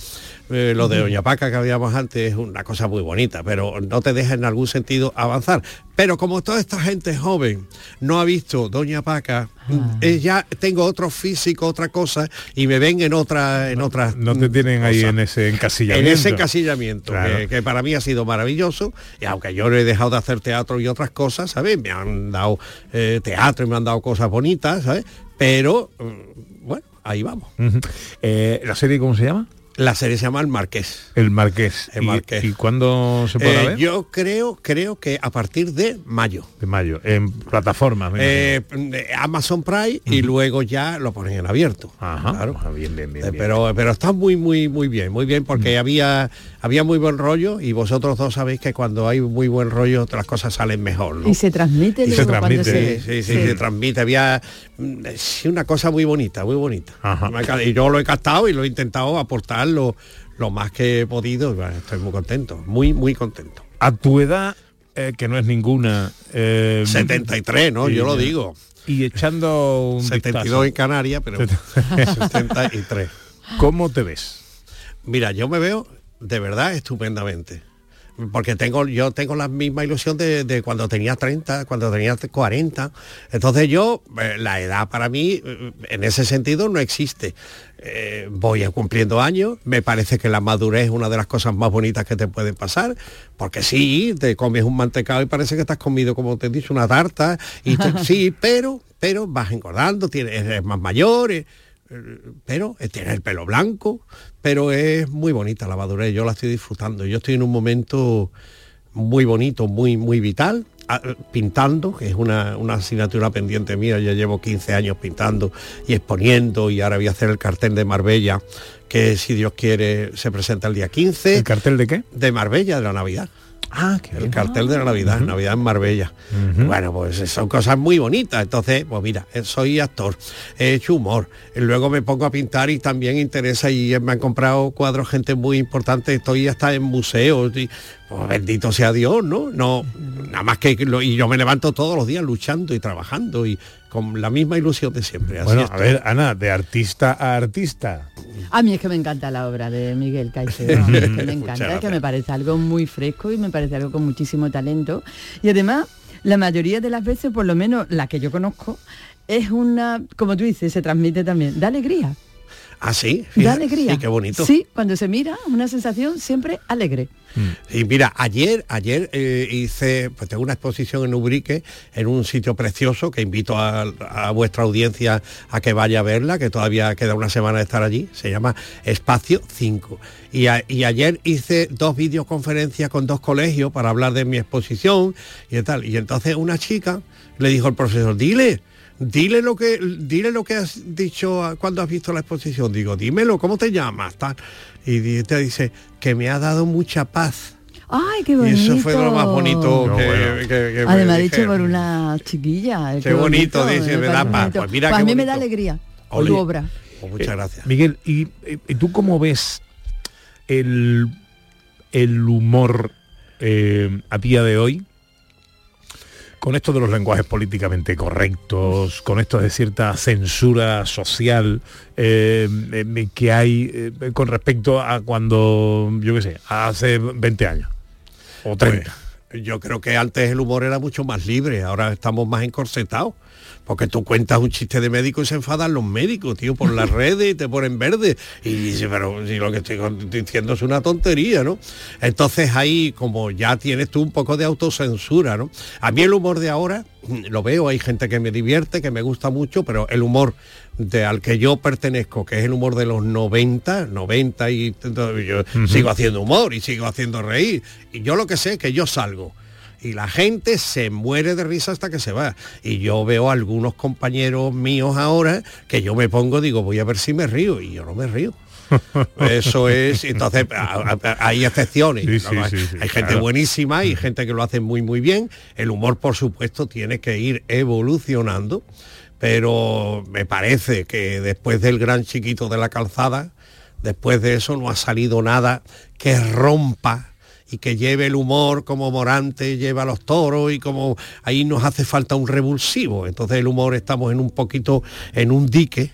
eh, lo de Doña Paca que habíamos antes es una cosa muy bonita, pero no te deja en algún sentido avanzar. Pero como toda esta gente joven no ha visto Doña Paca, eh, ya tengo otro físico, otra cosa, y me ven en otra, en otras No te tienen ahí en ese en encasillamiento. ese encasillamiento, Claro. que, que para mí ha sido maravilloso, y aunque yo no he dejado de hacer teatro y otras cosas, ¿sabes? Me han dado eh, teatro y me han dado cosas bonitas, ¿sabes? Pero, mm, bueno, ahí vamos. ¿La serie cómo se llama? La serie se llama El Marqués. El Marqués. El ¿Y- Marqués. ¿Y, cuándo se podrá Eh, ver? yo creo, creo que a partir de mayo. De mayo. En plataformas. Eh, eh, Amazon Prime y luego ya lo ponen en abierto. Ajá. Claro. Ah, bien, bien, bien, Eh, bien. Pero, pero está muy, muy, muy bien, muy bien, porque había, había muy buen rollo y vosotros dos sabéis que cuando hay muy buen rollo las cosas salen mejor. ¿no? Y se transmite Y se transmite, se- sí, sí, se- se transmite. Había mm, sí, una cosa muy bonita, muy bonita. Y yo lo he captado y lo he intentado aportar lo, lo más que he podido. bueno, estoy muy contento, muy, muy contento. A tu edad, eh, que no es ninguna... eh, 73, ¿no? Yo lo digo. Y echando un 72 vistazo. en Canarias, pero 73. <laughs> ¿Cómo te ves? Mira, yo me veo de verdad estupendamente. Porque tengo, yo tengo la misma ilusión de, de cuando tenía 30, cuando tenía 40. Entonces yo, eh, la edad para mí, eh, en ese sentido, no existe. Eh, voy cumpliendo años, me parece que la madurez es una de las cosas más bonitas que te pueden pasar, porque sí, te comes un mantecado y parece que estás comido, como te he dicho, una tarta, y te- <laughs> sí, pero, pero vas engordando, tienes, eres más mayor, eh, pero eh, tiene el pelo blanco, pero es muy bonita la madurez, yo la estoy disfrutando, yo estoy en un momento muy bonito, muy, muy vital, eh, pintando, que es una, una asignatura pendiente mía, ya llevo 15 años pintando y exponiendo y ahora voy a hacer el cartel de Marbella, que si Dios quiere se presenta el día 15. ¿El cartel de qué? De Marbella, de la Navidad. Ah, el cartel de la Navidad, Navidad en Marbella. Bueno, pues son cosas muy bonitas. Entonces, pues mira, eh, soy actor, he hecho humor. Y luego me pongo a pintar y también interesa y me han comprado cuadros gente muy importante. Estoy hasta en museos. Y, pues bendito sea Dios, ¿no? No, nada más que lo- y yo me levanto todos los días luchando y trabajando y con la misma ilusión de siempre. Así Bueno, a ver, Ana, de artista a artista. A mí es que me encanta la obra de Miguel Caicedo, <laughs> es que me encanta, es que me parece algo muy fresco y me parece algo con muchísimo talento. Y además, la mayoría de las veces, por lo menos la que yo conozco, es una, como tú dices, se transmite también, da alegría. Ah, sí. Da alegría. Sí, qué bonito. Sí, cuando se mira, una sensación siempre alegre. Y mira, ayer, ayer eh, hice, pues tengo una exposición en Ubrique, en un sitio precioso, que invito a, a vuestra audiencia a que vaya a verla, que todavía queda una semana de estar allí, se llama Espacio 5. Y, a- y ayer hice dos videoconferencias con dos colegios para hablar de mi exposición y tal. Y entonces una chica le dijo al profesor, dile, dile lo que dile lo que has dicho a- cuando has visto la exposición digo dímelo cómo te llamas tal y te dice que me ha dado mucha paz Ay, qué y bonito. eso fue lo más bonito que, que- que me Además, dicho dijeron. por una chiquilla. Qué bonito, dice, me da paz. bonito. Pues mira Pues a mí me da alegría Oye, tu obra. Pues muchas gracias Miguel, ¿y, y tú cómo ves el, el humor eh, a día de hoy? Con esto de los lenguajes políticamente correctos, con esto de cierta censura social eh, eh, que hay eh, con respecto a cuando, yo qué sé, hace 20 años o 30. Pues, yo creo que antes el humor era mucho más libre ahora estamos más encorsetados porque tú cuentas un chiste de médico y se enfadan los médicos, tío, por las <laughs> redes y te ponen verde. Y dice, pero si lo que estoy diciendo es una tontería, ¿no? Entonces ahí, como ya tienes tú un poco de autocensura, ¿no? A mí el humor de ahora, mm, lo veo, hay gente que me divierte, que me gusta mucho, pero el humor de, al que yo pertenezco, que es el humor de los 90, 90 y yo sigo haciendo humor y sigo haciendo reír. Y yo lo que sé es que yo salgo y la gente se muere de risa hasta que se va. Y yo veo a algunos compañeros míos ahora que yo me pongo, digo, voy a ver si me río, y yo no me río. <laughs> Eso es, entonces a- a- hay excepciones. Sí, ¿no? sí, hay sí, sí, hay gente claro. buenísima y gente que lo hace muy muy bien. El humor, por supuesto, tiene que ir evolucionando, pero me parece que después del gran chiquito de la calzada, después de eso no ha salido nada que rompa y que lleve el humor como Morante lleva los toros y como ahí nos hace falta un revulsivo. Entonces el humor estamos en un poquito en un dique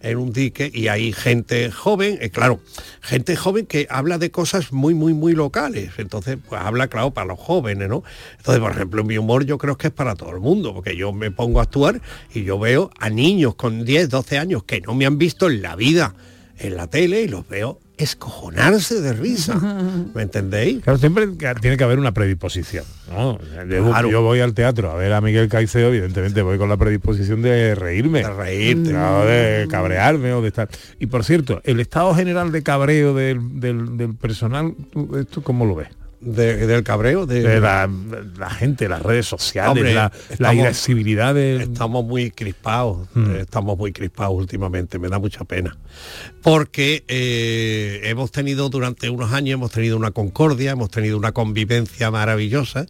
en un dique y hay gente joven, eh, claro, gente joven que habla de cosas muy, muy, muy locales. Entonces, pues habla, claro, para los jóvenes, ¿no? Entonces, por ejemplo, mi humor yo creo que es para todo el mundo, porque yo me pongo a actuar y yo veo a niños con 10, 12 años que no me han visto en la vida en la tele y los veo escojonarse de risa. <laughs> ¿Me entendéis? Claro, siempre tiene que haber una predisposición. ¿no? Yo, Claro. yo voy al teatro a ver a Miguel Caicedo, evidentemente voy con la predisposición de reírme. De reírte. de cabrearme o de estar. Y por cierto, el estado general de cabreo del, del- del personal, ¿tú, ¿esto cómo lo ves? De- del cabreo, de, De la, la gente, las redes sociales, Hombre, la, la estamos- irascibilidad de... Estamos muy crispados, Mm. eh, estamos muy crispados últimamente, me da mucha pena. Porque eh, hemos tenido durante unos años, hemos tenido una concordia, hemos tenido una convivencia maravillosa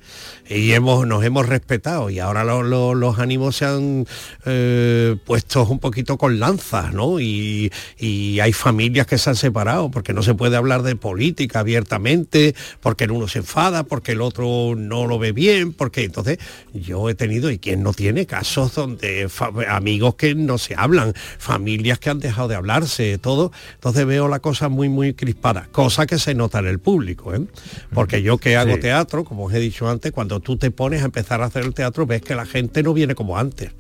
y hemos, nos hemos respetado y ahora lo- lo- los ánimos se han eh, puesto un poquito con lanzas, ¿no? Y, y hay familias que se han separado porque no se puede hablar de política abiertamente, porque el uno se enfada, porque el otro no lo ve bien, porque entonces yo he tenido, y quien no tiene, casos donde amigos que no se hablan, familias que han dejado de hablarse, todo. Entonces veo la cosa muy, muy crispada, cosa que se nota en el público, ¿eh? Porque yo que hago Sí. teatro, como os he dicho antes, cuando tú te pones a empezar a hacer el teatro, ves que la gente no viene como antes.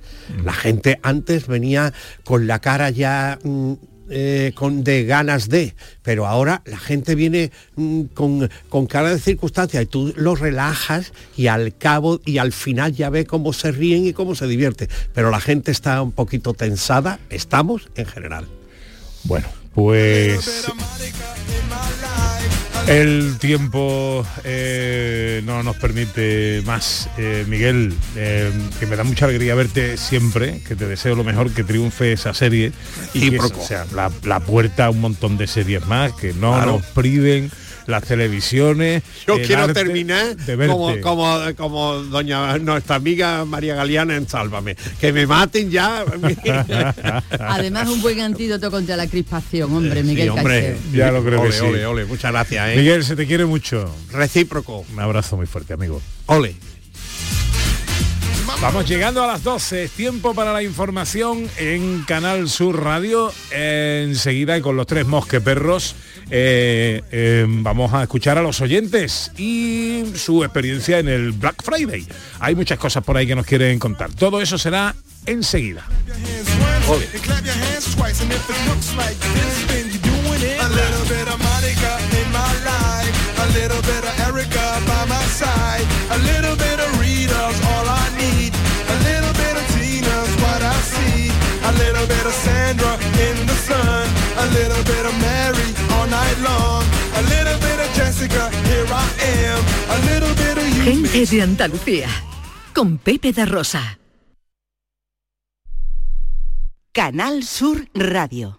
La gente antes venía con la cara ya... mm, eh, con de ganas de, pero ahora la gente viene mm, con, con cara de circunstancia y tú los relajas y al cabo y al final ya ve cómo se ríen y cómo se divierte. Pero la gente está un poquito tensada, estamos en general. Bueno, pues el tiempo eh, no nos permite más. Eh, Miguel, eh, que me da mucha alegría verte siempre, que te deseo lo mejor, que triunfe esa serie y que sea la, la puerta a un montón de series más, que no Claro. nos priven las televisiones. Yo quiero terminar como, como, como doña nuestra amiga María Galeana en Sálvame. Que me maten ya. <laughs> Además, un buen antídoto contra la crispación, hombre, Miguel Sí, hombre, Caicedo. Ya lo creo ole, que sí. ole, ole, muchas gracias, ¿eh? Miguel, se te quiere mucho. Recíproco. Un abrazo muy fuerte, amigo. Ole. Vamos llegando a las 12, es tiempo para la información en Canal Sur Radio. Enseguida y con los tres mosqueperros eh, eh, vamos a escuchar a los oyentes y su experiencia en el Black Friday. Hay muchas cosas por ahí que nos quieren contar. Todo eso será enseguida. A little bit of a little bit Sandra in the sun, a little bit of Gente de Andalucía, con Pepe de Rosa. Canal Sur Radio.